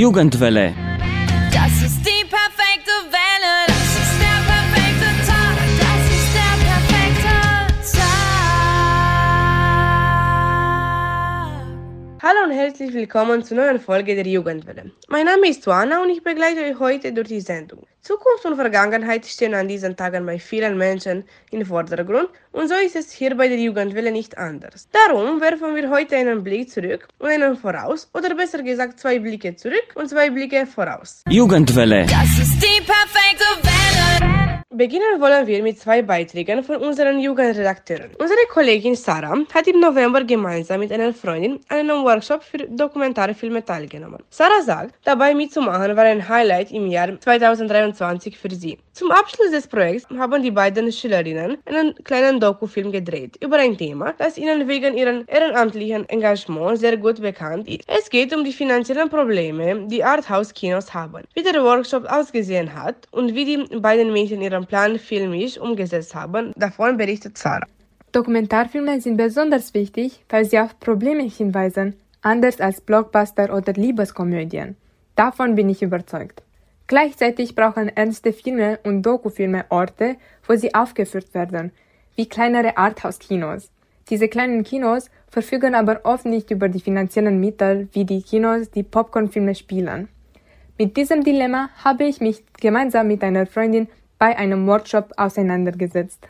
Jugendwelle. Herzlich willkommen zur neuen Folge der Jugendwelle. Mein Name ist Juana und ich begleite euch heute durch die Sendung. Zukunft und Vergangenheit stehen an diesen Tagen bei vielen Menschen im Vordergrund und so ist es hier bei der Jugendwelle nicht anders. Darum werfen wir heute einen Blick zurück und einen voraus oder besser gesagt zwei Blicke zurück und zwei Blicke voraus. Jugendwelle. Das ist die perfekte Welle. Beginnen wollen wir mit zwei Beiträgen von unseren Jugendredakteuren. Unsere Kollegin Sarah hat im November gemeinsam mit einer Freundin an einem Workshop für Dokumentarfilme teilgenommen. Sarah sagt, dabei mitzumachen war ein Highlight im Jahr 2023 für sie. Zum Abschluss des Projekts haben die beiden Schülerinnen einen kleinen Dokufilm gedreht über ein Thema, das ihnen wegen ihrem ehrenamtlichen Engagement sehr gut bekannt ist. Es geht um die finanziellen Probleme, die Arthouse-Kinos haben, wie der Workshop ausgesehen hat und wie die beiden Mädchen ihren Plan filmisch umgesetzt haben. Davon berichtet Sarah. Dokumentarfilme sind besonders wichtig, weil sie auf Probleme hinweisen, anders als Blockbuster oder Liebeskomödien. Davon bin ich überzeugt. Gleichzeitig brauchen ernste Filme und Dokufilme Orte, wo sie aufgeführt werden, wie kleinere Arthouse-Kinos. Diese kleinen Kinos verfügen aber oft nicht über die finanziellen Mittel wie die Kinos, die Popcornfilme spielen. Mit diesem Dilemma habe ich mich gemeinsam mit einer Freundin bei einem Workshop auseinandergesetzt.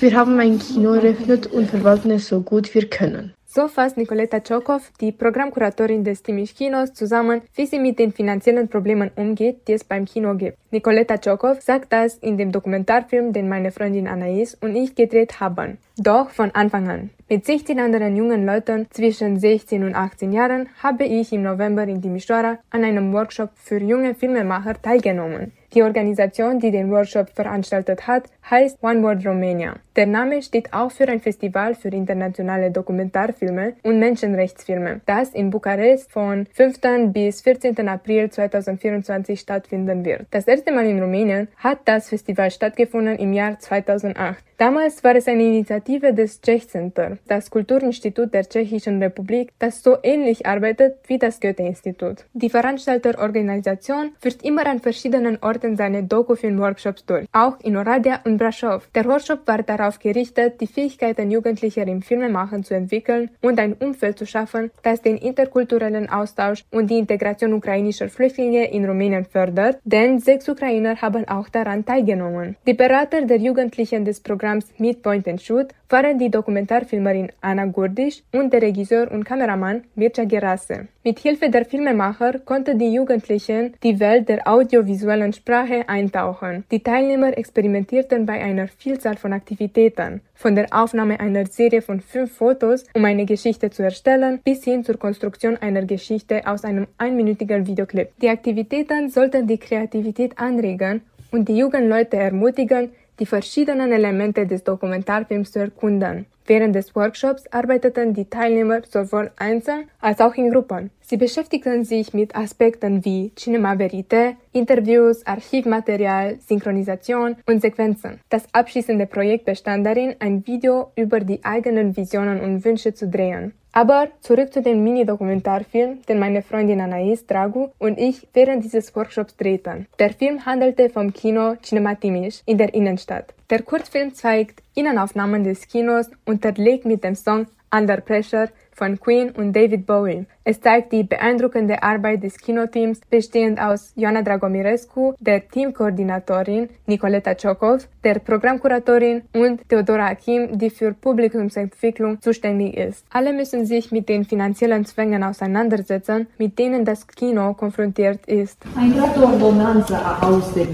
Wir haben ein Kino eröffnet und verwalten es so gut wir können. So fasst Nicoleta Chokov, die Programmkuratorin des Timiș Kinos, zusammen, wie sie mit den finanziellen Problemen umgeht, die es beim Kino gibt. Nicoleta Chokov sagt das in dem Dokumentarfilm, den meine Freundin Anais und ich gedreht haben. Doch von Anfang an. Mit 16 anderen jungen Leuten zwischen 16 und 18 Jahren habe ich im November in Timișoara an einem Workshop für junge Filmemacher teilgenommen. Die Organisation, die den Workshop veranstaltet hat, heißt One World Romania. Der Name steht auch für ein Festival für internationale Dokumentarfilme und Menschenrechtsfilme, das in Bukarest von 5. bis 14. April 2024 stattfinden wird. Das erste Mal in Rumänien hat das Festival stattgefunden im Jahr 2008. Damals war es eine Initiative des Czech Center, das Kulturinstitut der Tschechischen Republik, das so ähnlich arbeitet wie das Goethe-Institut. Die Veranstalterorganisation führt immer an verschiedenen Orten seine Dokufilm-Workshops durch, auch in Oradea und Brasov. Der Workshop war darauf gerichtet, die Fähigkeiten Jugendlicher im Filmemachen zu entwickeln und ein Umfeld zu schaffen, das den interkulturellen Austausch und die Integration ukrainischer Flüchtlinge in Rumänien fördert, denn sechs Ukrainer haben auch daran teilgenommen. Die Berater der Jugendlichen des Programms Meet Point and Shoot waren die Dokumentarfilmerin Anna Gurdisch und der Regisseur und Kameramann Mircea Gerasse. Mit Hilfe der Filmemacher konnten die Jugendlichen die Welt der audiovisuellen Sprache eintauchen. Die Teilnehmer experimentierten bei einer Vielzahl von Aktivitäten, von der Aufnahme einer Serie von fünf Fotos, um eine Geschichte zu erstellen, bis hin zur Konstruktion einer Geschichte aus einem einminütigen Videoclip. Die Aktivitäten sollten die Kreativität anregen und die jungen Leute ermutigen, die verschiedenen Elemente des Dokumentarfilms zu erkunden. Während des Workshops arbeiteten die Teilnehmer sowohl einzeln als auch in Gruppen. Sie beschäftigten sich mit Aspekten wie Cinema Verite, Interviews, Archivmaterial, Synchronisation und Sequenzen. Das abschließende Projekt bestand darin, ein Video über die eigenen Visionen und Wünsche zu drehen. Aber zurück zu dem Mini-Dokumentarfilm, den meine Freundin Anais Dragu und ich während dieses Workshops drehten. Der Film handelte vom Kino Cinema Timiș in der Innenstadt. Der Kurzfilm zeigt Innenaufnahmen des Kinos unterlegt mit dem Song Under Pressure von Queen und David Bowie. Es zeigt die beeindruckende Arbeit des Kinoteams, bestehend aus Joana Dragomirescu, der Teamkoordinatorin Nicoleta Chokov, der Programmkuratorin und Theodora Akim, die für Publikumsentwicklung zuständig ist. Alle müssen sich mit den finanziellen Zwängen auseinandersetzen, mit denen das Kino konfrontiert ist.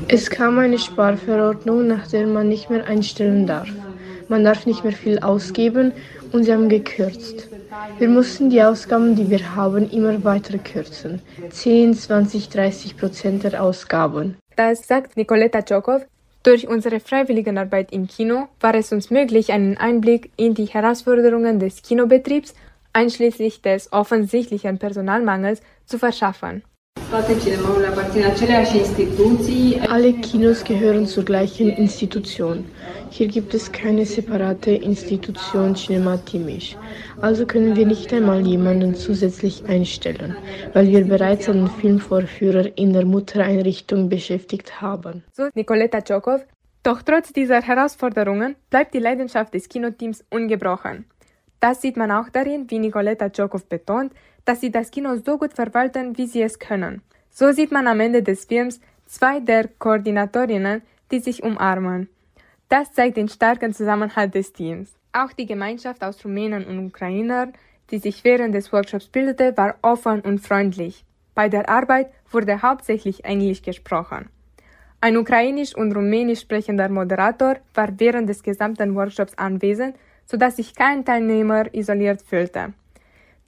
Es kam eine Sparverordnung, nach der man nicht mehr einstellen darf. Man darf nicht mehr viel ausgeben und sie haben gekürzt. Wir mussten die Ausgaben, die wir haben, immer weiter kürzen. 10, 20, 30 Prozent der Ausgaben. Das sagt Nicoleta Chokov. Durch unsere Freiwilligenarbeit im Kino war es uns möglich, einen Einblick in die Herausforderungen des Kinobetriebs, einschließlich des offensichtlichen Personalmangels, zu verschaffen. Alle Kinos gehören zur gleichen Institution. Hier gibt es keine separate Institution Cinema Timiș. Also können wir nicht einmal jemanden zusätzlich einstellen, weil wir bereits einen Filmvorführer in der Muttereinrichtung beschäftigt haben. So Nicoleta Tschokov. Doch trotz dieser Herausforderungen bleibt die Leidenschaft des Kinoteams ungebrochen. Das sieht man auch darin, wie Nicoleta Tschokov betont, dass sie das Kino so gut verwalten, wie sie es können. So sieht man am Ende des Films zwei der Koordinatorinnen, die sich umarmen. Das zeigt den starken Zusammenhalt des Teams. Auch die Gemeinschaft aus Rumänen und Ukrainern, die sich während des Workshops bildete, war offen und freundlich. Bei der Arbeit wurde hauptsächlich Englisch gesprochen. Ein ukrainisch und rumänisch sprechender Moderator war während des gesamten Workshops anwesend, sodass sich kein Teilnehmer isoliert fühlte.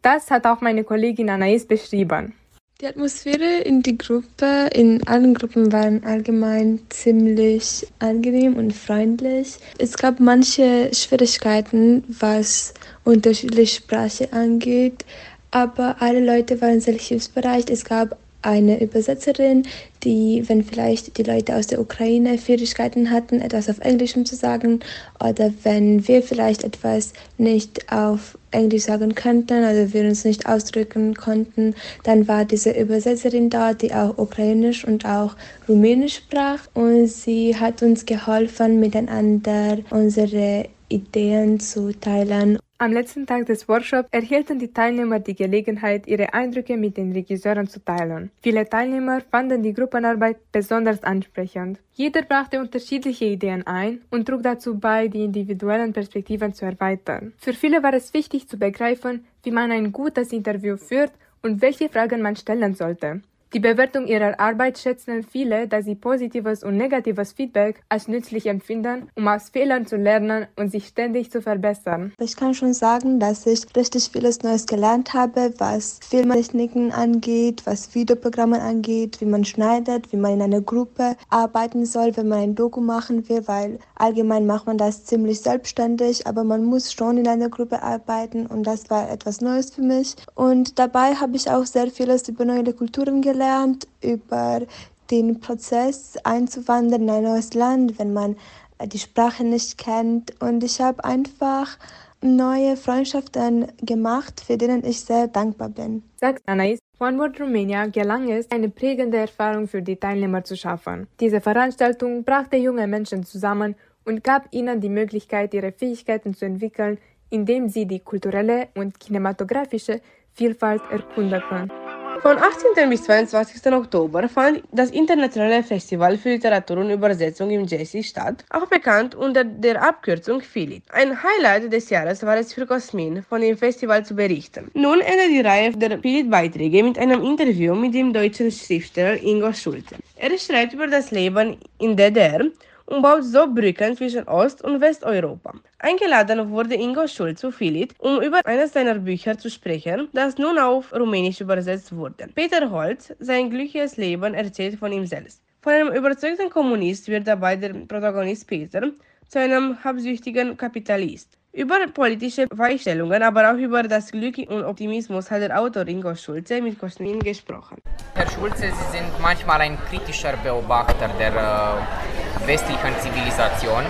Das hat auch meine Kollegin Anais beschrieben. Die Atmosphäre in die Gruppe, in allen Gruppen waren allgemein ziemlich angenehm und freundlich. Es gab manche Schwierigkeiten, was unterschiedliche Sprache angeht, aber alle Leute waren sehr hilfsbereit. Es gab eine Übersetzerin, die, wenn vielleicht die Leute aus der Ukraine Schwierigkeiten hatten, etwas auf Englisch zu sagen, oder wenn wir vielleicht etwas nicht auf Englisch sagen könnten, also wir uns nicht ausdrücken konnten, dann war diese Übersetzerin da, die auch Ukrainisch und auch Rumänisch sprach und sie hat uns geholfen, miteinander unsere Ideen zu teilen. Am letzten Tag des Workshops erhielten die Teilnehmer die Gelegenheit, ihre Eindrücke mit den Regisseuren zu teilen. Viele Teilnehmer fanden die Gruppenarbeit besonders ansprechend. Jeder brachte unterschiedliche Ideen ein und trug dazu bei, die individuellen Perspektiven zu erweitern. Für viele war es wichtig zu begreifen, wie man ein gutes Interview führt und welche Fragen man stellen sollte. Die Bewertung ihrer Arbeit schätzen viele, da sie positives und negatives Feedback als nützlich empfinden, um aus Fehlern zu lernen und sich ständig zu verbessern. Ich kann schon sagen, dass ich richtig vieles Neues gelernt habe, was Filmtechniken angeht, was Videoprogramme angeht, wie man schneidet, wie man in einer Gruppe arbeiten soll, wenn man ein Doku machen will, weil allgemein macht man das ziemlich selbstständig, aber man muss schon in einer Gruppe arbeiten und das war etwas Neues für mich. Und dabei habe ich auch sehr vieles über neue Kulturen gelernt gelernt über den Prozess einzuwandern in ein neues Land, wenn man äh, die Sprache nicht kennt. Und ich habe einfach neue Freundschaften gemacht, für denen ich sehr dankbar bin. Sagt Anais, One World Romania gelang es, eine prägende Erfahrung für die Teilnehmer zu schaffen. Diese Veranstaltung brachte junge Menschen zusammen und gab ihnen die Möglichkeit, ihre Fähigkeiten zu entwickeln, indem sie die kulturelle und kinematografische Vielfalt erkundeten. Von 18. bis 22. Oktober fand das internationale Festival für Literatur und Übersetzung im Jesse statt, auch bekannt unter der Abkürzung FILIT. Ein Highlight des Jahres war es für Cosmin, von dem Festival zu berichten. Nun endet die Reihe der FILIT-Beiträge mit einem Interview mit dem deutschen Schriftsteller Ingo Schulte. Er schreibt über das Leben in DDR und baut so Brücken zwischen Ost- und Westeuropa. Eingeladen wurde Ingo Schulz zu Filit, um über eines seiner Bücher zu sprechen, das nun auf Rumänisch übersetzt wurde. Peter Holz, sein glückliches Leben, erzählt von ihm selbst. Von einem überzeugten Kommunist wird dabei der Protagonist Peter zu einem habsüchtigen Kapitalist. Über politische Weichstellungen, aber auch über das Glück und Optimismus hat der Autor Ingo Schulze mit Kosmin gesprochen. Herr Schulze, Sie sind manchmal ein kritischer Beobachter der äh, westlichen Zivilisation.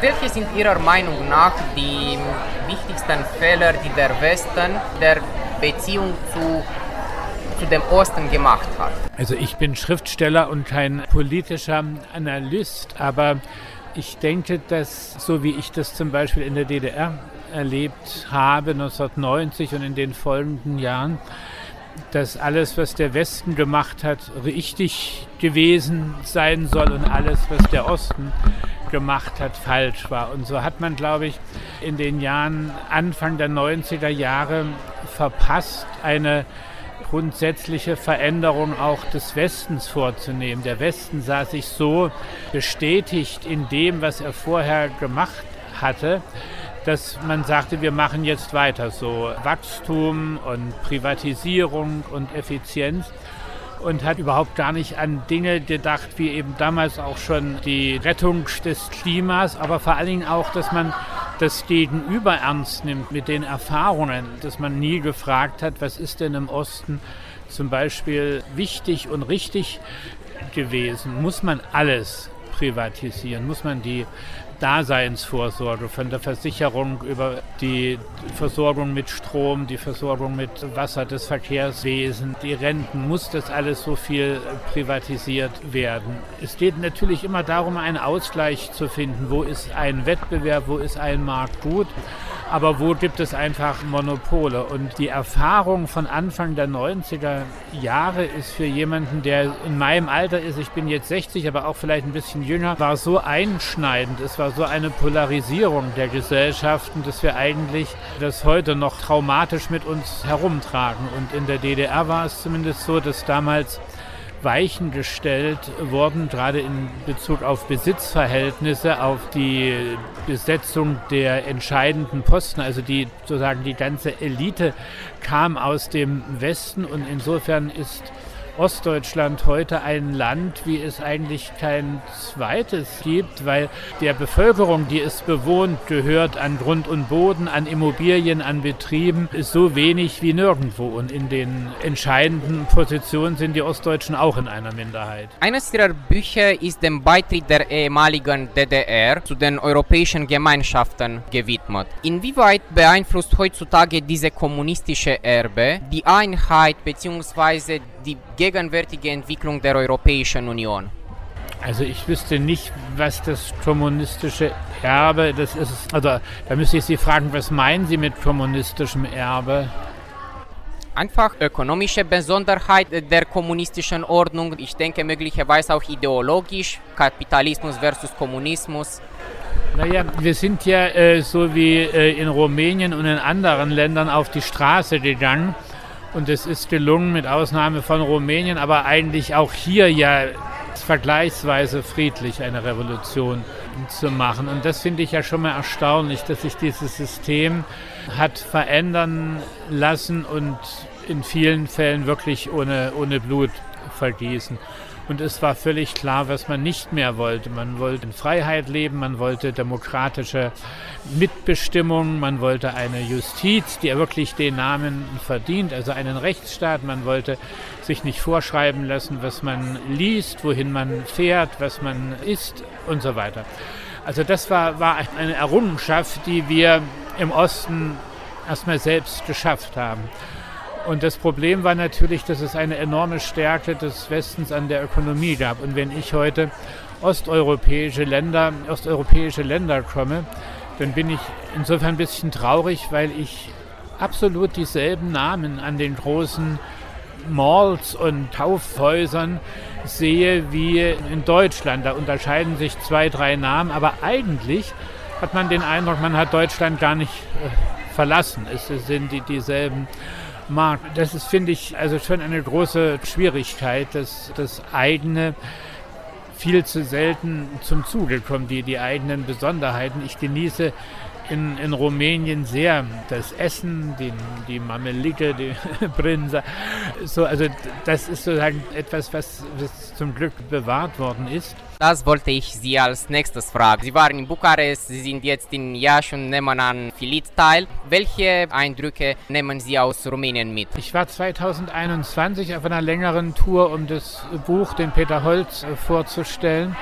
Welche sind Ihrer Meinung nach die wichtigsten Fehler, die der Westen der Beziehung zu zu dem Osten gemacht hat. Also ich bin Schriftsteller und kein politischer Analyst, aber ich denke, dass so wie ich das zum Beispiel in der DDR erlebt habe, 1990 und in den folgenden Jahren, dass alles, was der Westen gemacht hat, richtig gewesen sein soll und alles, was der Osten gemacht hat, falsch war. Und so hat man, glaube ich, in den Jahren Anfang der 90er Jahre verpasst, eine grundsätzliche Veränderung auch des Westens vorzunehmen. Der Westen sah sich so bestätigt in dem, was er vorher gemacht hatte, dass man sagte, wir machen jetzt weiter so Wachstum und Privatisierung und Effizienz. und hat überhaupt gar nicht an Dinge gedacht, wie eben damals auch schon die Rettung des Klimas, aber vor allen Dingen auch, dass man das Gegenüber ernst nimmt mit den Erfahrungen, dass man nie gefragt hat, was ist denn im Osten zum Beispiel wichtig und richtig gewesen. Muss man alles privatisieren? Muss man die Daseinsvorsorge, von der Versicherung über die Versorgung mit Strom, die Versorgung mit Wasser, das Verkehrswesen, die Renten, muss das alles so viel privatisiert werden. Es geht natürlich immer darum, einen Ausgleich zu finden. Wo ist ein Wettbewerb, wo ist ein Markt gut? Aber wo gibt es einfach Monopole? Und die Erfahrung von Anfang der 90er Jahre ist für jemanden, der in meinem Alter ist, ich bin jetzt 60, aber auch vielleicht ein bisschen jünger, war so einschneidend. Es war so eine Polarisierung der Gesellschaften, dass wir eigentlich das heute noch traumatisch mit uns herumtragen. Und in der DDR war es zumindest so, dass damals Weichen gestellt wurden, gerade in Bezug auf Besitzverhältnisse, auf die Besetzung der entscheidenden Posten. Also die sozusagen die ganze Elite kam aus dem Westen und insofern ist Ostdeutschland heute ein Land, wie es eigentlich kein zweites gibt, weil der Bevölkerung, die es bewohnt, gehört an Grund und Boden, an Immobilien, an Betrieben, ist so wenig wie nirgendwo. Und in den entscheidenden Positionen sind die Ostdeutschen auch in einer Minderheit. Eines ihrer Bücher ist dem Beitritt der ehemaligen DDR zu den europäischen Gemeinschaften gewidmet. Inwieweit beeinflusst heutzutage diese kommunistische Erbe die Einheit bzw die gegenwärtige Entwicklung der Europäischen Union? Also ich wüsste nicht, was das kommunistische Erbe das ist. Also da müsste ich Sie fragen, was meinen Sie mit kommunistischem Erbe? Einfach ökonomische Besonderheit der kommunistischen Ordnung. Ich denke möglicherweise auch ideologisch, Kapitalismus versus Kommunismus. Naja, wir sind ja äh, so wie äh, in Rumänien und in anderen Ländern auf die Straße gegangen und es ist gelungen, mit Ausnahme von Rumänien, aber eigentlich auch hier ja vergleichsweise friedlich eine Revolution zu machen. Und das finde ich ja schon mal erstaunlich, dass sich dieses System hat verändern lassen und in vielen Fällen wirklich ohne, ohne Blut vergießen. Und es war völlig klar, was man nicht mehr wollte. Man wollte in Freiheit leben, man wollte demokratische Mitbestimmung, man wollte eine Justiz, die wirklich den Namen verdient, also einen Rechtsstaat. Man wollte sich nicht vorschreiben lassen, was man liest, wohin man fährt, was man isst und so weiter. Also das war, war eine Errungenschaft, die wir im Osten erstmal selbst geschafft haben. Und das Problem war natürlich, dass es eine enorme Stärke des Westens an der Ökonomie gab. Und wenn ich heute osteuropäische Länder, osteuropäische Länder komme, dann bin ich insofern ein bisschen traurig, weil ich absolut dieselben Namen an den großen Malls und Kaufhäusern sehe wie in Deutschland. Da unterscheiden sich zwei, drei Namen, aber eigentlich hat man den Eindruck, man hat Deutschland gar nicht äh, verlassen. Es sind die, dieselben Markt. Das ist, finde ich, also schon eine große Schwierigkeit, dass das eigene viel zu selten zum Zuge kommt, die, die eigenen Besonderheiten. Ich genieße in, in Rumänien sehr das Essen, den, die Mamelike, die Brinza. So, also das ist sozusagen etwas, was, was zum Glück bewahrt worden ist. Das wollte ich Sie als nächstes fragen. Sie waren in Bukarest, Sie sind jetzt in Iași und nehmen an Filit teil. Welche Eindrücke nehmen Sie aus Rumänien mit? Ich war 2021 auf einer längeren Tour, um das Buch, den Peter Holz, vorzustellen.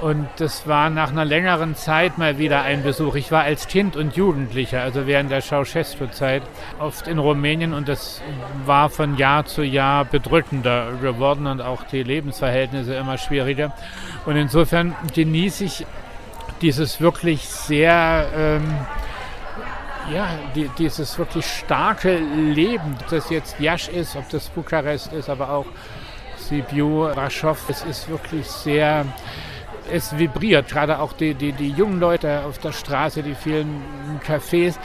Und das war nach einer längeren Zeit mal wieder ein Besuch. Ich war als Kind und Jugendlicher, also während der Ceausescu-Zeit, oft in Rumänien und das war von Jahr zu Jahr bedrückender geworden und auch die Lebensverhältnisse immer schwieriger. Und insofern genieße ich dieses wirklich sehr, ähm, ja, die, dieses wirklich starke Leben, ob das jetzt Jasch ist, ob das Bukarest ist, aber auch Sibiu, Raschow. Es ist wirklich sehr es vibriert, gerade auch die, die, die jungen Leute auf der Straße, die vielen Cafés.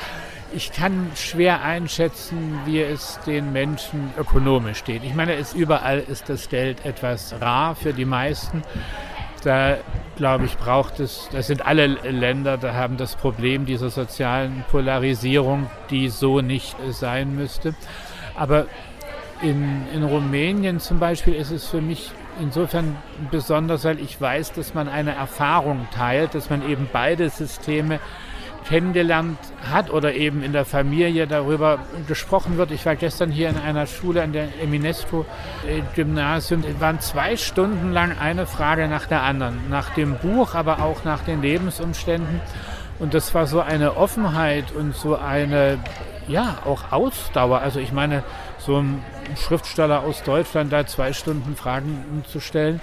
Ich kann schwer einschätzen, wie es den Menschen ökonomisch steht. Ich meine, es, überall ist das Geld etwas rar für die meisten. Da, glaube ich, braucht es, das sind alle Länder, da haben das Problem dieser sozialen Polarisierung, die so nicht sein müsste. Aber In, in Rumänien zum Beispiel ist es für mich insofern besonders, weil ich weiß, dass man eine Erfahrung teilt, dass man eben beide Systeme kennengelernt hat oder eben in der Familie darüber gesprochen wird. Ich war gestern hier in einer Schule an der Eminesto-Gymnasium. Es waren zwei Stunden lang eine Frage nach der anderen. Nach dem Buch, aber auch nach den Lebensumständen. Und das war so eine Offenheit und so eine, ja, auch Ausdauer. Also ich meine, so ein Schriftsteller aus Deutschland da zwei Stunden Fragen zu stellen,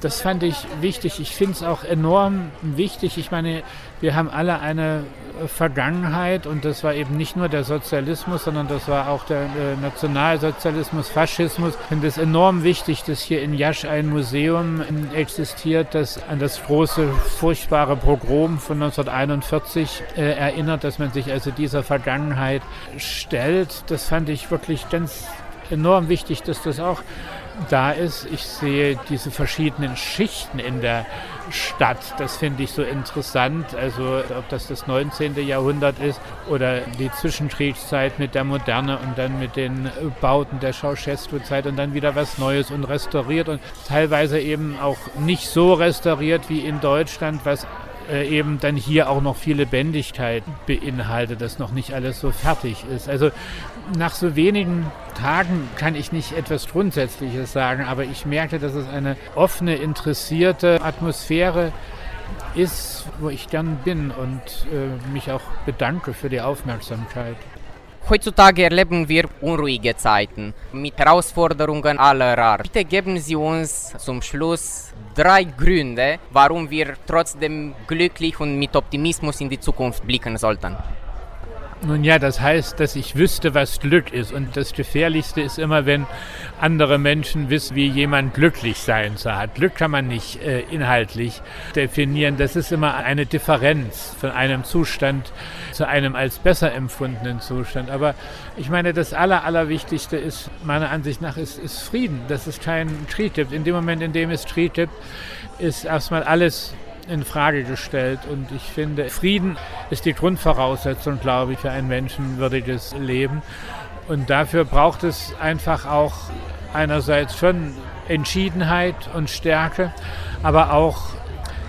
das fand ich wichtig. Ich finde es auch enorm wichtig. Ich meine, wir haben alle eine Vergangenheit und das war eben nicht nur der Sozialismus, sondern das war auch der äh, Nationalsozialismus, Faschismus. Ich finde es enorm wichtig, dass hier in Jasch ein Museum existiert, das an das große, furchtbare Pogrom von 1941 äh, erinnert, dass man sich also dieser Vergangenheit stellt. Das fand ich wirklich ganz enorm wichtig, dass das auch da ist. Ich sehe diese verschiedenen Schichten in der Stadt. Das finde ich so interessant. Also ob das das 19. Jahrhundert ist oder die Zwischenkriegszeit mit der Moderne und dann mit den Bauten der Ceausescu-Zeit und dann wieder was Neues und restauriert und teilweise eben auch nicht so restauriert wie in Deutschland, was äh, eben dann hier auch noch viel Lebendigkeit beinhaltet, dass noch nicht alles so fertig ist. Also nach so wenigen Tagen kann ich nicht etwas Grundsätzliches sagen, aber ich merke, dass es eine offene, interessierte Atmosphäre ist, wo ich gern bin und äh, mich auch bedanke für die Aufmerksamkeit. Heutzutage erleben wir unruhige Zeiten mit Herausforderungen aller Art. Bitte geben Sie uns zum Schluss drei Gründe, warum wir trotzdem glücklich und mit Optimismus in die Zukunft blicken sollten. Nun ja, das heißt, dass ich wüsste, was Glück ist. Und das Gefährlichste ist immer, wenn andere Menschen wissen, wie jemand glücklich sein soll. Glück kann man nicht äh, inhaltlich definieren. Das ist immer eine Differenz von einem Zustand zu einem als besser empfundenen Zustand. Aber ich meine, das Aller, Allerwichtigste ist, meiner Ansicht nach, ist, ist Frieden. Dass es keinen Krieg gibt. In dem Moment, in dem es Krieg gibt, ist erstmal alles in Frage gestellt. Und ich finde, Frieden ist die Grundvoraussetzung, glaube ich, für ein menschenwürdiges Leben. Und dafür braucht es einfach auch einerseits schon Entschiedenheit und Stärke, aber auch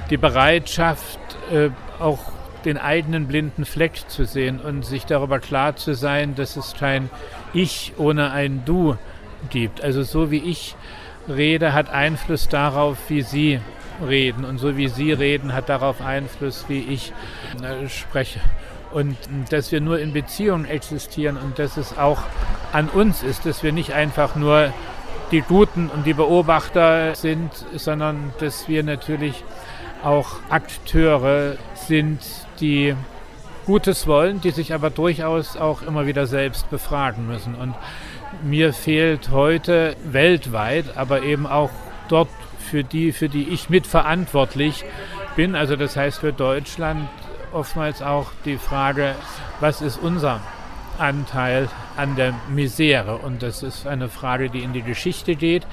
die Bereitschaft, äh, auch den eigenen blinden Fleck zu sehen und sich darüber klar zu sein, dass es kein Ich ohne ein Du gibt. Also so wie ich rede, hat Einfluss darauf, wie Sie reden. Und so wie Sie reden, hat darauf Einfluss, wie ich äh, spreche. Und dass wir nur in Beziehungen existieren und dass es auch an uns ist, dass wir nicht einfach nur die Guten und die Beobachter sind, sondern dass wir natürlich auch Akteure sind, die Gutes wollen, die sich aber durchaus auch immer wieder selbst befragen müssen. Und mir fehlt heute weltweit, aber eben auch dort, für die, für die ich mitverantwortlich bin, also das heißt für Deutschland oftmals auch die Frage, was ist unser Anteil an der Misere? Und das ist eine Frage, die in die Geschichte geht,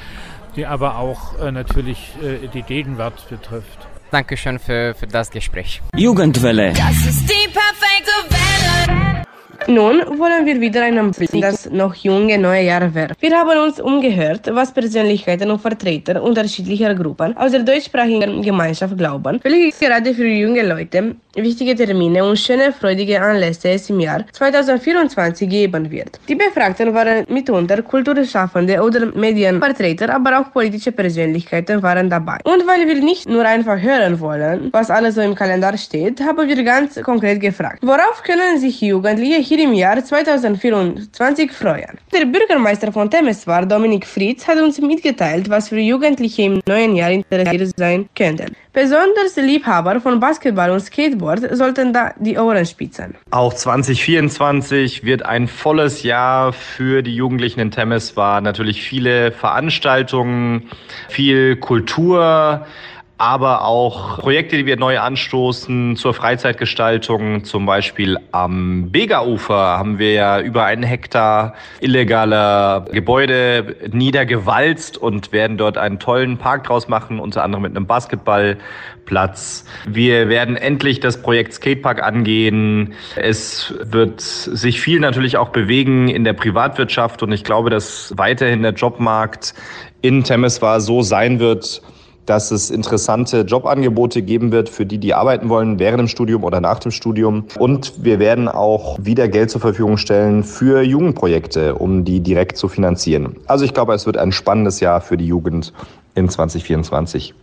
die aber auch äh, natürlich äh, die Gegenwart betrifft. Dankeschön für, für das Gespräch. Jugendwelle. Das ist die perfekte Welle. Nun wollen wir wieder einen Blick in das noch junge neue Jahr werfen. Wir haben uns umgehört, was Persönlichkeiten und Vertreter unterschiedlicher Gruppen aus der deutschsprachigen Gemeinschaft glauben, welche gerade für junge Leute wichtige Termine und schöne, freudige Anlässe es im Jahr 2024 geben wird. Die Befragten waren mitunter Kulturschaffende oder Medienvertreter, aber auch politische Persönlichkeiten waren dabei. Und weil wir nicht nur einfach hören wollen, was alles so im Kalender steht, haben wir ganz konkret gefragt, worauf können sich Jugendliche hier im Jahr 2024 freuen? Der Bürgermeister von Temeswar, Dominik Fritz, hat uns mitgeteilt, was für Jugendliche im neuen Jahr interessiert sein könnten. Besonders Liebhaber von Basketball und Skateboard sollten da die Ohren spitzen. Auch 2024 wird ein volles Jahr für die Jugendlichen in Temeswar. Natürlich viele Veranstaltungen, viel Kultur, aber auch Projekte, die wir neu anstoßen zur Freizeitgestaltung. Zum Beispiel am Bega-Ufer haben wir ja über einen Hektar illegaler Gebäude niedergewalzt und werden dort einen tollen Park draus machen, unter anderem mit einem Basketballplatz. Wir werden endlich das Projekt Skatepark angehen. Es wird sich viel natürlich auch bewegen in der Privatwirtschaft und ich glaube, dass weiterhin der Jobmarkt in Temeswar so sein wird, dass es interessante Jobangebote geben wird für die, die arbeiten wollen, während dem Studium oder nach dem Studium. Und wir werden auch wieder Geld zur Verfügung stellen für Jugendprojekte, um die direkt zu finanzieren. Also ich glaube, es wird ein spannendes Jahr für die Jugend in 2024.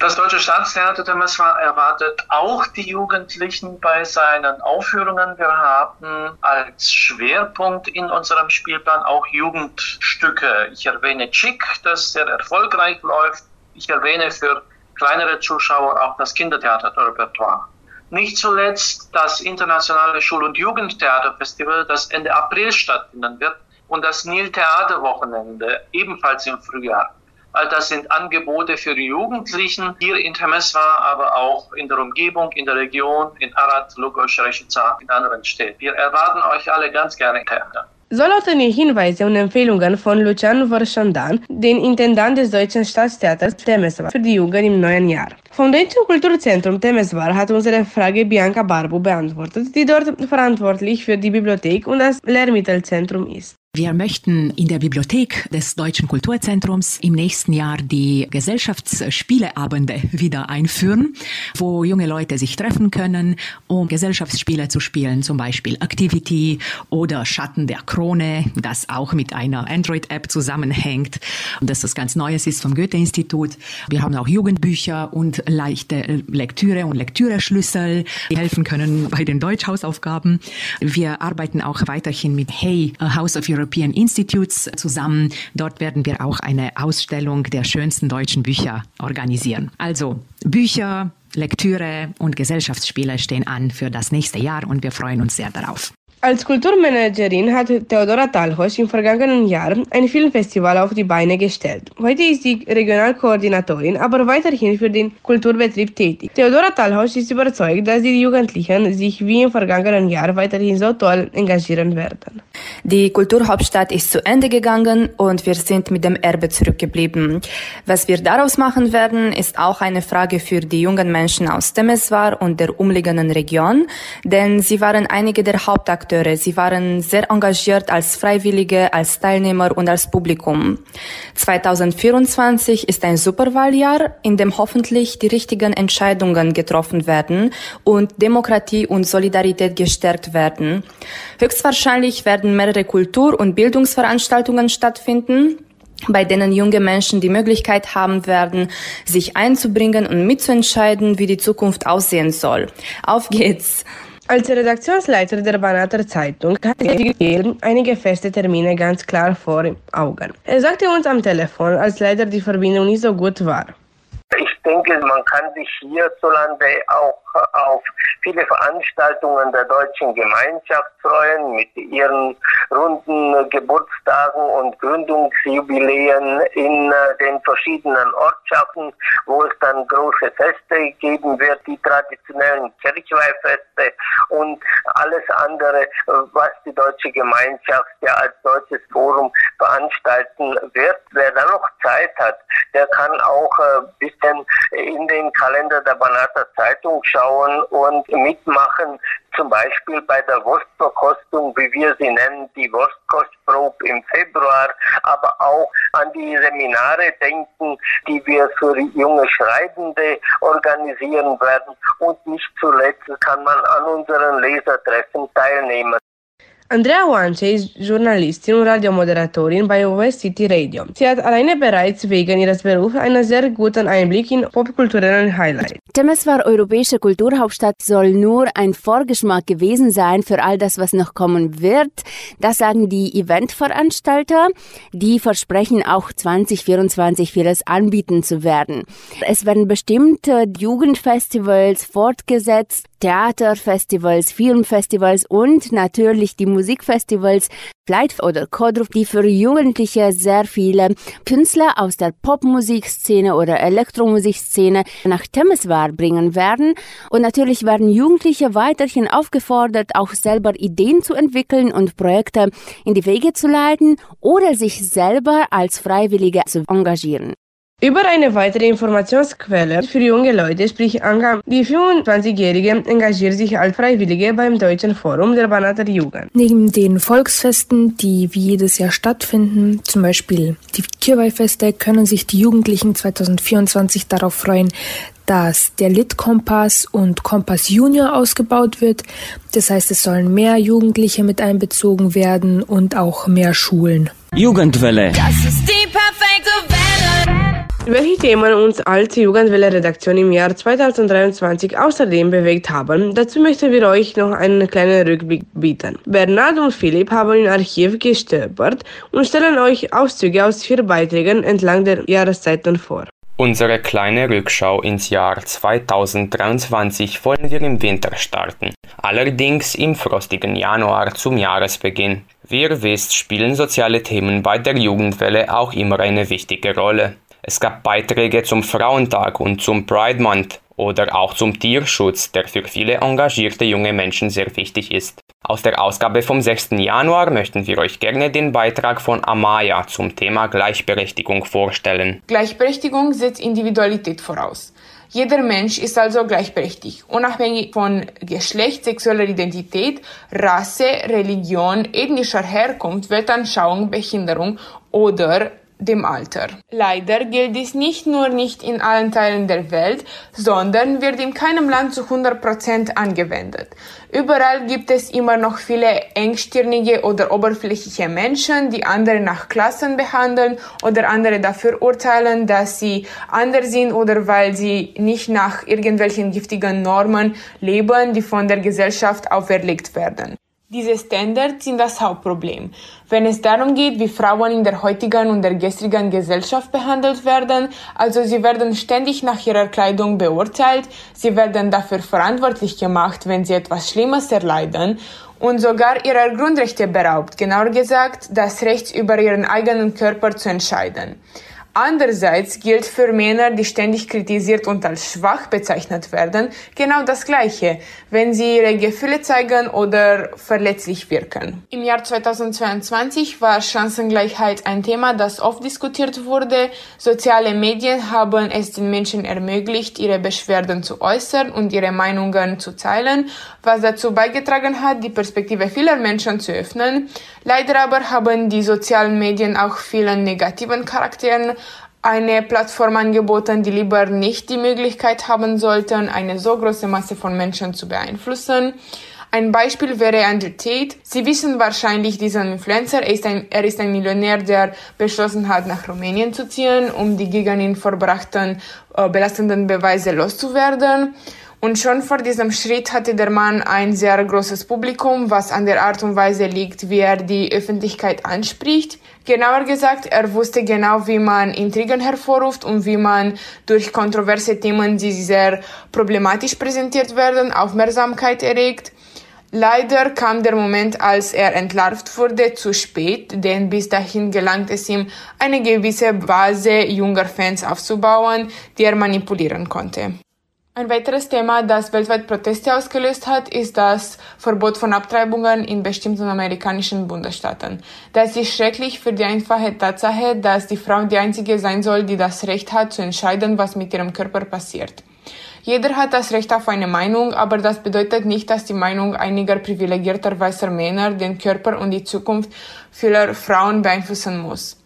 Das Deutsche Staatstheater erwartet auch die Jugendlichen bei seinen Aufführungen. Wir haben als Schwerpunkt in unserem Spielplan auch Jugendstücke. Ich erwähne Chick, das sehr erfolgreich läuft. Ich erwähne für kleinere Zuschauer auch das Kindertheaterrepertoire. Nicht zuletzt das internationale Schul- und Jugendtheaterfestival, das Ende April stattfinden wird, und das Nil Theaterwochenende, ebenfalls im Frühjahr. All das sind Angebote für die Jugendlichen hier in Temeswar, aber auch in der Umgebung, in der Region, in Arad, Lugos, Rechica, in anderen Städten. Wir erwarten euch alle ganz gerne im Theater. So lauten die Hinweise und Empfehlungen von Lucian Vorschandan, den Intendant des Deutschen Staatstheaters Temeswar für die Jugend im neuen Jahr. Vom Deutschen Kulturzentrum Temeswar hat unsere Frage Bianca Barbu beantwortet, die dort verantwortlich für die Bibliothek und das Lehrmittelzentrum ist. Wir möchten in der Bibliothek des Deutschen Kulturzentrums im nächsten Jahr die Gesellschaftsspieleabende wieder einführen, wo junge Leute sich treffen können, um Gesellschaftsspiele zu spielen, zum Beispiel Activity oder Schatten der Krone, das auch mit einer Android-App zusammenhängt und das was ganz Neues ist vom Goethe-Institut. Wir haben auch Jugendbücher und leichte Lektüre und Lektüreschlüssel, die helfen können bei den Deutschhausaufgaben. Wir arbeiten auch weiterhin mit Hey, House of European Institutes zusammen. Dort werden wir auch eine Ausstellung der schönsten deutschen Bücher organisieren. Also Bücher, Lektüre und Gesellschaftsspiele stehen an für das nächste Jahr und wir freuen uns sehr darauf. Als Kulturmanagerin hat Theodora Talhosch im vergangenen Jahr ein Filmfestival auf die Beine gestellt. Heute ist sie Regionalkoordinatorin, aber weiterhin für den Kulturbetrieb tätig. Theodora Talhosch ist überzeugt, dass die Jugendlichen sich wie im vergangenen Jahr weiterhin so toll engagieren werden. Die Kulturhauptstadt ist zu Ende gegangen und wir sind mit dem Erbe zurückgeblieben. Was wir daraus machen werden, ist auch eine Frage für die jungen Menschen aus Temeswar und der umliegenden Region, denn sie waren einige der Hauptakteure Sie waren sehr engagiert als Freiwillige, als Teilnehmer und als Publikum. 2024 ist ein Superwahljahr, in dem hoffentlich die richtigen Entscheidungen getroffen werden und Demokratie und Solidarität gestärkt werden. Höchstwahrscheinlich werden mehrere Kultur- und Bildungsveranstaltungen stattfinden bei denen junge Menschen die Möglichkeit haben werden, sich einzubringen und mitzuentscheiden, wie die Zukunft aussehen soll. Auf geht's! Als Redaktionsleiter der Banater Zeitung hat er einige feste Termine ganz klar vor Augen. Er sagte uns am Telefon, als leider die Verbindung nicht so gut war. Ich denke, man kann sich hierzulande auch auf viele Veranstaltungen der deutschen Gemeinschaft freuen mit ihren runden Geburtstagen und Gründungsjubiläen in den verschiedenen Ortschaften, wo es dann große Feste geben wird, die traditionellen Kirchweihfeste und alles andere, was die deutsche Gemeinschaft ja als deutsches Forum veranstalten wird. Wer da noch Zeit hat, der kann auch ein bisschen in den Kalender der Banater Zeitung schauen und mitmachen, zum Beispiel bei der Wurstverkostung, wie wir sie nennen, die Wurstkostprobe im Februar, aber auch an die Seminare denken, die wir für junge Schreibende organisieren werden. Und nicht zuletzt kann man an unseren Lesertreffen teilnehmen. Andrea Wance ist Journalistin und Radiomoderatorin bei West City Radio. Sie hat alleine bereits wegen ihres Berufs einen sehr guten Einblick in popkulturellen Highlights. Temeswar Europäische Kulturhauptstadt soll nur ein Vorgeschmack gewesen sein für all das, was noch kommen wird. Das sagen die Eventveranstalter. Die versprechen auch 2024 vieles anbieten zu werden. Es werden bestimmte Jugendfestivals fortgesetzt. Theaterfestivals, Filmfestivals und natürlich die Musikfestivals Flight oder Kodruf, die für Jugendliche sehr viele Künstler aus der Popmusikszene oder Elektromusikszene nach Temeswar bringen werden. Und natürlich werden Jugendliche weiterhin aufgefordert, auch selber Ideen zu entwickeln und Projekte in die Wege zu leiten oder sich selber als Freiwillige zu engagieren. Über eine weitere Informationsquelle für junge Leute, sprich Anga, die 25-Jährige engagiert sich als Freiwillige beim Deutschen Forum der Banater Jugend. Neben den Volksfesten, die wie jedes Jahr stattfinden, zum Beispiel die Kirweihfeste, können sich die Jugendlichen 2024 darauf freuen, dass der Lit-Kompass und Kompass Junior ausgebaut wird. Das heißt, es sollen mehr Jugendliche mit einbezogen werden und auch mehr Schulen. Jugendwelle. Das ist die. Welche Themen uns als Jugendwelle-Redaktion im Jahr 2023 außerdem bewegt haben, dazu möchten wir euch noch einen kleinen Rückblick bieten. Bernhard und Philipp haben im Archiv gestöbert und stellen euch Auszüge aus vier Beiträgen entlang der Jahreszeiten vor. Unsere kleine Rückschau ins Jahr 2023 wollen wir im Winter starten, allerdings im frostigen Januar zum Jahresbeginn. Wie ihr wisst, spielen soziale Themen bei der Jugendwelle auch immer eine wichtige Rolle. Es gab Beiträge zum Frauentag und zum Pride Month oder auch zum Tierschutz, der für viele engagierte junge Menschen sehr wichtig ist. Aus der Ausgabe vom 6. Januar möchten wir euch gerne den Beitrag von Amaya zum Thema Gleichberechtigung vorstellen. Gleichberechtigung setzt Individualität voraus. Jeder Mensch ist also gleichberechtigt, unabhängig von Geschlecht, sexueller Identität, Rasse, Religion, ethnischer Herkunft, Weltanschauung, Behinderung oder dem Alter. Leider gilt dies nicht nur nicht in allen Teilen der Welt, sondern wird in keinem Land zu 100% angewendet. Überall gibt es immer noch viele engstirnige oder oberflächliche Menschen, die andere nach Klassen behandeln oder andere dafür urteilen, dass sie anders sind oder weil sie nicht nach irgendwelchen giftigen Normen leben, die von der Gesellschaft auferlegt werden. Diese Standards sind das Hauptproblem. Wenn es darum geht, wie Frauen in der heutigen und der gestrigen Gesellschaft behandelt werden, also sie werden ständig nach ihrer Kleidung beurteilt, sie werden dafür verantwortlich gemacht, wenn sie etwas Schlimmes erleiden und sogar ihrer Grundrechte beraubt, genauer gesagt, das Recht über ihren eigenen Körper zu entscheiden. Andererseits gilt für Männer, die ständig kritisiert und als schwach bezeichnet werden, genau das Gleiche, wenn sie ihre Gefühle zeigen oder verletzlich wirken. Im Jahr 2022 war Chancengleichheit ein Thema, das oft diskutiert wurde. Soziale Medien haben es den Menschen ermöglicht, ihre Beschwerden zu äußern und ihre Meinungen zu teilen, was dazu beigetragen hat, die Perspektive vieler Menschen zu öffnen. Leider aber haben die sozialen Medien auch vielen negativen Charakteren eine Plattform angeboten, die lieber nicht die Möglichkeit haben sollten, eine so große Masse von Menschen zu beeinflussen. Ein Beispiel wäre Andrew Tate. Sie wissen wahrscheinlich diesen Influencer. Er ist ein, er ist ein Millionär, der beschlossen hat, nach Rumänien zu ziehen, um die gegen ihn vorbrachten äh, belastenden Beweise loszuwerden. Und schon vor diesem Schritt hatte der Mann ein sehr großes Publikum, was an der Art und Weise liegt, wie er die Öffentlichkeit anspricht. Genauer gesagt, er wusste genau, wie man Intrigen hervorruft und wie man durch kontroverse Themen, die sehr problematisch präsentiert werden, Aufmerksamkeit erregt. Leider kam der Moment, als er entlarvt wurde, zu spät, denn bis dahin gelangt es ihm, eine gewisse Base junger Fans aufzubauen, die er manipulieren konnte. Ein weiteres Thema, das weltweit Proteste ausgelöst hat, ist das Verbot von Abtreibungen in bestimmten amerikanischen Bundesstaaten. Das ist schrecklich für die einfache Tatsache, dass die Frau die einzige sein soll, die das Recht hat zu entscheiden, was mit ihrem Körper passiert. Jeder hat das Recht auf eine Meinung, aber das bedeutet nicht, dass die Meinung einiger privilegierter weißer Männer den Körper und die Zukunft vieler Frauen beeinflussen muss.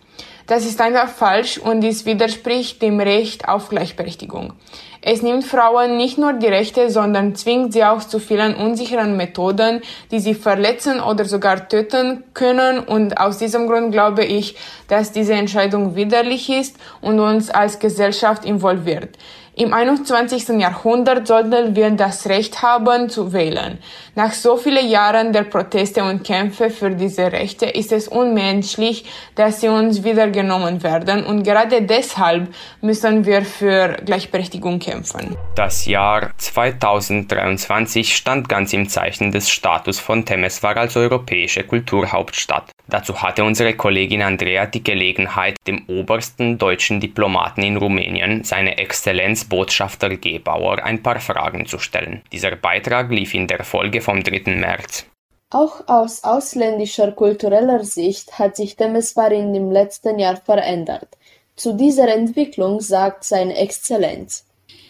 Das ist einfach falsch und dies widerspricht dem Recht auf Gleichberechtigung. Es nimmt Frauen nicht nur die Rechte, sondern zwingt sie auch zu vielen unsicheren Methoden, die sie verletzen oder sogar töten können. Und aus diesem Grund glaube ich, dass diese Entscheidung widerlich ist und uns als Gesellschaft involviert. Im 21. Jahrhundert sollten wir das Recht haben zu wählen. Nach so vielen Jahren der Proteste und Kämpfe für diese Rechte ist es unmenschlich, dass sie uns wieder genommen werden und gerade deshalb müssen wir für Gleichberechtigung kämpfen. Das Jahr 2023 stand ganz im Zeichen des Status von Temeswar als europäische Kulturhauptstadt. Dazu hatte unsere Kollegin Andrea die Gelegenheit, dem obersten deutschen Diplomaten in Rumänien, seine Exzellenz Botschafter Gebauer, ein paar Fragen zu stellen. Dieser Beitrag lief in der Folge vom 3. März. Auch aus ausländischer kultureller Sicht hat sich Temeswar in dem letzten Jahr verändert. Zu dieser Entwicklung sagt seine Exzellenz.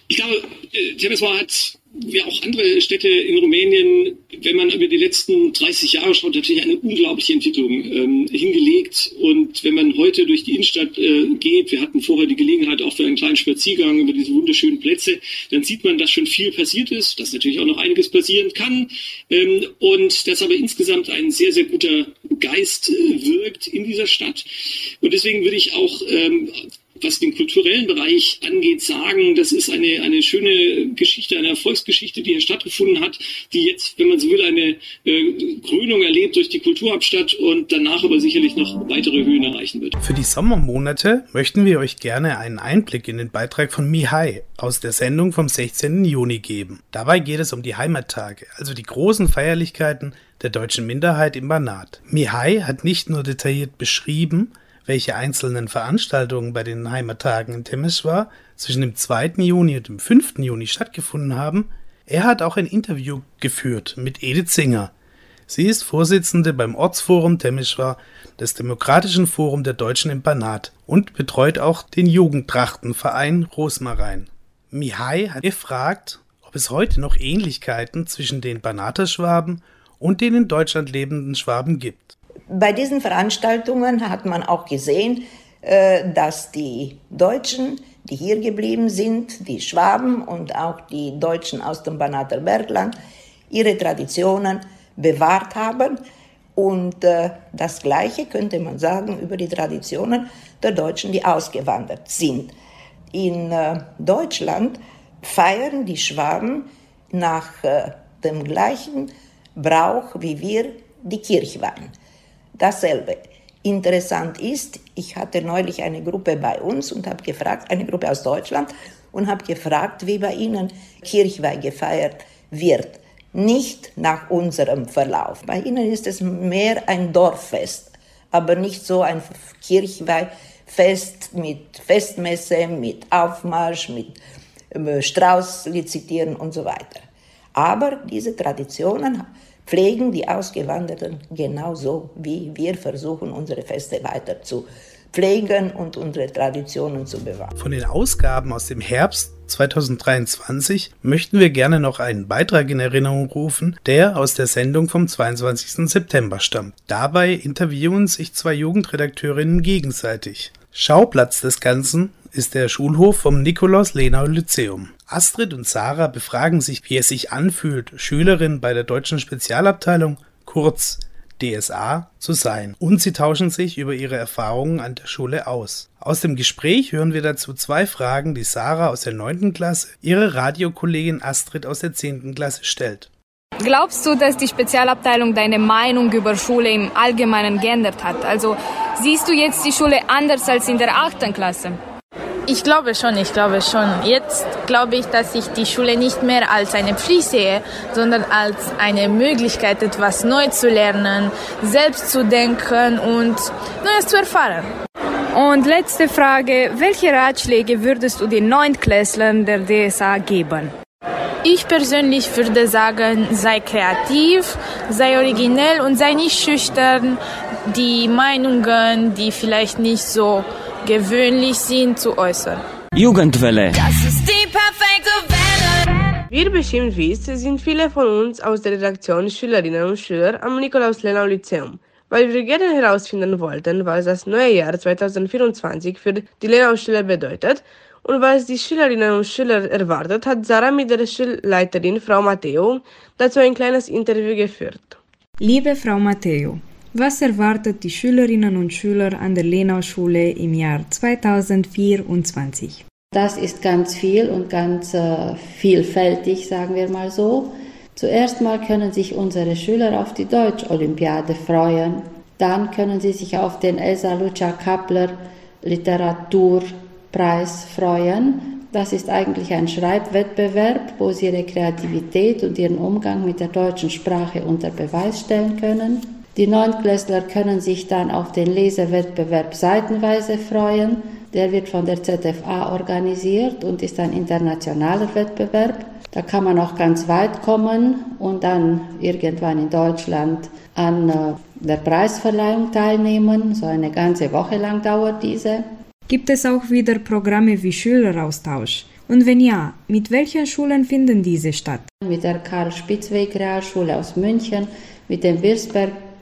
Ich glaube, Temeswar hat wie auch andere Städte in Rumänien, wenn man über die letzten 30 Jahre schaut, natürlich eine unglaubliche Entwicklung ähm, hingelegt. Und wenn man heute durch die Innenstadt äh, geht, wir hatten vorher die Gelegenheit auch für einen kleinen Spaziergang über diese wunderschönen Plätze, dann sieht man, dass schon viel passiert ist, dass natürlich auch noch einiges passieren kann ähm, und dass aber insgesamt ein sehr, sehr guter Geist äh, wirkt in dieser Stadt. Und deswegen würde ich auch ähm, was den kulturellen Bereich angeht, sagen, das ist eine, eine schöne Geschichte, eine Erfolgsgeschichte, die hier stattgefunden hat, die jetzt, wenn man so will, eine äh, Krönung erlebt durch die Kulturhauptstadt und danach aber sicherlich noch weitere Höhen erreichen wird. Für die Sommermonate möchten wir euch gerne einen Einblick in den Beitrag von Mihai aus der Sendung vom 16. Juni geben. Dabei geht es um die Heimattage, also die großen Feierlichkeiten der deutschen Minderheit im Banat. Mihai hat nicht nur detailliert beschrieben, welche einzelnen Veranstaltungen bei den Heimattagen in Temeswar zwischen dem 2. Juni und dem 5. Juni stattgefunden haben, er hat auch ein Interview geführt mit Edith Singer. Sie ist Vorsitzende beim Ortsforum Temeswar des Demokratischen Forum der Deutschen im Banat und betreut auch den Jugendtrachtenverein Rosmarin. Mihai hat gefragt, ob es heute noch Ähnlichkeiten zwischen den Banater Schwaben und den in Deutschland lebenden Schwaben gibt. Bei diesen Veranstaltungen hat man auch gesehen, äh, dass die Deutschen, die hier geblieben sind, die Schwaben und auch die Deutschen aus dem Banater Bergland, ihre Traditionen bewahrt haben. Und äh, das Gleiche könnte man sagen über die Traditionen der Deutschen, die ausgewandert sind. In äh, Deutschland feiern die Schwaben nach dem gleichen Brauch wie wir die Kirchweih dasselbe. Interessant ist, ich hatte neulich eine Gruppe bei uns und habe gefragt, eine Gruppe aus Deutschland, und habe gefragt, wie bei Ihnen Kirchweih gefeiert wird. Nicht nach unserem Verlauf. Bei Ihnen ist es mehr ein Dorffest, aber nicht so ein Kirchweihfest mit Festmesse, mit Aufmarsch, mit äh, Strauß lizitieren und so weiter. Aber diese Traditionen pflegen die Ausgewanderten genauso, wie wir versuchen, unsere Feste weiter zu pflegen und unsere Traditionen zu bewahren. Von den Ausgaben aus dem Herbst 2023 möchten wir gerne noch einen Beitrag in Erinnerung rufen, der aus der Sendung vom 22. September stammt. Dabei interviewen sich zwei Jugendredakteurinnen gegenseitig. Schauplatz des Ganzen ist der Schulhof vom Nikolaus-Lenau-Lyzeum. Astrid und Sarah befragen sich, wie es sich anfühlt, Schülerin bei der deutschen Spezialabteilung, kurz DSA, zu sein. Und sie tauschen sich über ihre Erfahrungen an der Schule aus. Aus dem Gespräch hören wir dazu zwei Fragen, die Sarah aus der 9. Klasse ihre Radiokollegin Astrid aus der 10. Klasse stellt. Glaubst du, dass die Spezialabteilung deine Meinung über Schule im Allgemeinen geändert hat? Also siehst du jetzt die Schule anders als in der 8. Klasse? Ich glaube schon, ich glaube schon. Jetzt glaube ich, dass ich die Schule nicht mehr als eine Pflicht sehe, sondern als eine Möglichkeit, etwas neu zu lernen, selbst zu denken und Neues zu erfahren. Und letzte Frage, welche Ratschläge würdest du den Neuntklässlern der DSA geben? Ich persönlich würde sagen, sei kreativ, sei originell und sei nicht schüchtern, die Meinungen, die vielleicht nicht so gewöhnlich sind, zu äußern. Jugendwelle. Das ist die perfekte Welle. Wie ihr bestimmt wisst, sind viele von uns aus der Redaktion Schülerinnen und Schüler am Nikolaus-Lenau Lyzeum. Weil wir gerne herausfinden wollten, was das neue Jahr 2024 für die Lenau-Schüler bedeutet und was die Schülerinnen und Schüler erwartet, hat Sarah mit der Schulleiterin Frau Matteo dazu ein kleines Interview geführt. Liebe Frau Matteo, was erwartet die Schülerinnen und Schüler an der Lenau-Schule im Jahr 2024? Das ist ganz viel und ganz äh, vielfältig, sagen wir mal so. Zuerst mal können sich unsere Schüler auf die Deutsch-Olympiade freuen. Dann können sie sich auf den Elsa Lucia Kappler Literaturpreis freuen. Das ist eigentlich ein Schreibwettbewerb, wo sie ihre Kreativität und ihren Umgang mit der deutschen Sprache unter Beweis stellen können. Die Neuntklässler können sich dann auf den Lesewettbewerb seitenweise freuen. Der wird von der ZFA organisiert und ist ein internationaler Wettbewerb. Da kann man auch ganz weit kommen und dann irgendwann in Deutschland an äh, der Preisverleihung teilnehmen. So eine ganze Woche lang dauert diese. Gibt es auch wieder Programme wie Schüleraustausch? Und wenn ja, mit welchen Schulen finden diese statt? Mit der Karl-Spitzweg-Realschule aus München, mit dem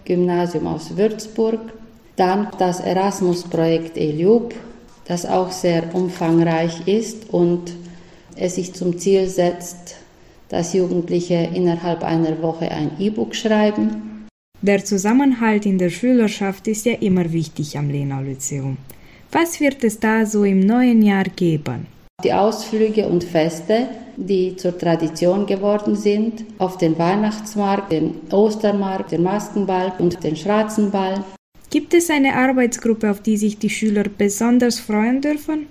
Birsberg-Gymnasium aus Würzburg, dann das Erasmus-Projekt ELUB, das auch sehr umfangreich ist und es sich zum Ziel setzt, dass Jugendliche innerhalb einer Woche ein E-Book schreiben. Der Zusammenhalt in der Schülerschaft ist ja immer wichtig am Lenau-Lyzeum. Was wird es da so im neuen Jahr geben? Die Ausflüge und Feste, die zur Tradition geworden sind, auf den Weihnachtsmarkt, den Ostermarkt, den Maskenball und den Schratzenball. Gibt es eine Arbeitsgruppe, auf die sich die Schüler besonders freuen dürfen?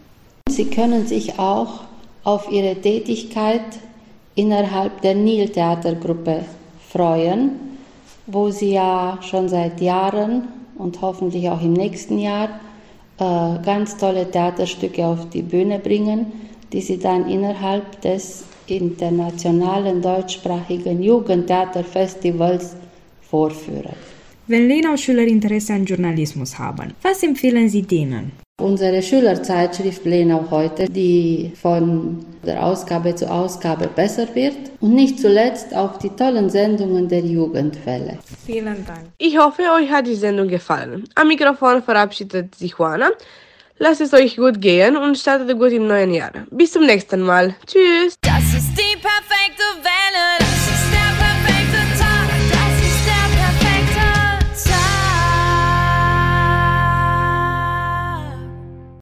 Sie können sich auch auf ihre Tätigkeit innerhalb der Nil-Theatergruppe freuen, wo sie ja schon seit Jahren und hoffentlich auch im nächsten Jahr ganz tolle Theaterstücke auf die Bühne bringen, die sie dann innerhalb des internationalen deutschsprachigen Jugendtheaterfestivals vorführen. Wenn Lenau-Schüler Interesse an Journalismus haben, was empfehlen Sie denen? Unsere Schülerzeitschrift Lenau heute, die von der Ausgabe zu Ausgabe besser wird und nicht zuletzt auch die tollen Sendungen der Jugendwelle. Vielen Dank. Ich hoffe, euch hat die Sendung gefallen. Am Mikrofon verabschiedet sich Juana. Lasst es euch gut gehen und startet gut im neuen Jahr. Bis zum nächsten Mal. Tschüss. Das ist die perfekte Welle.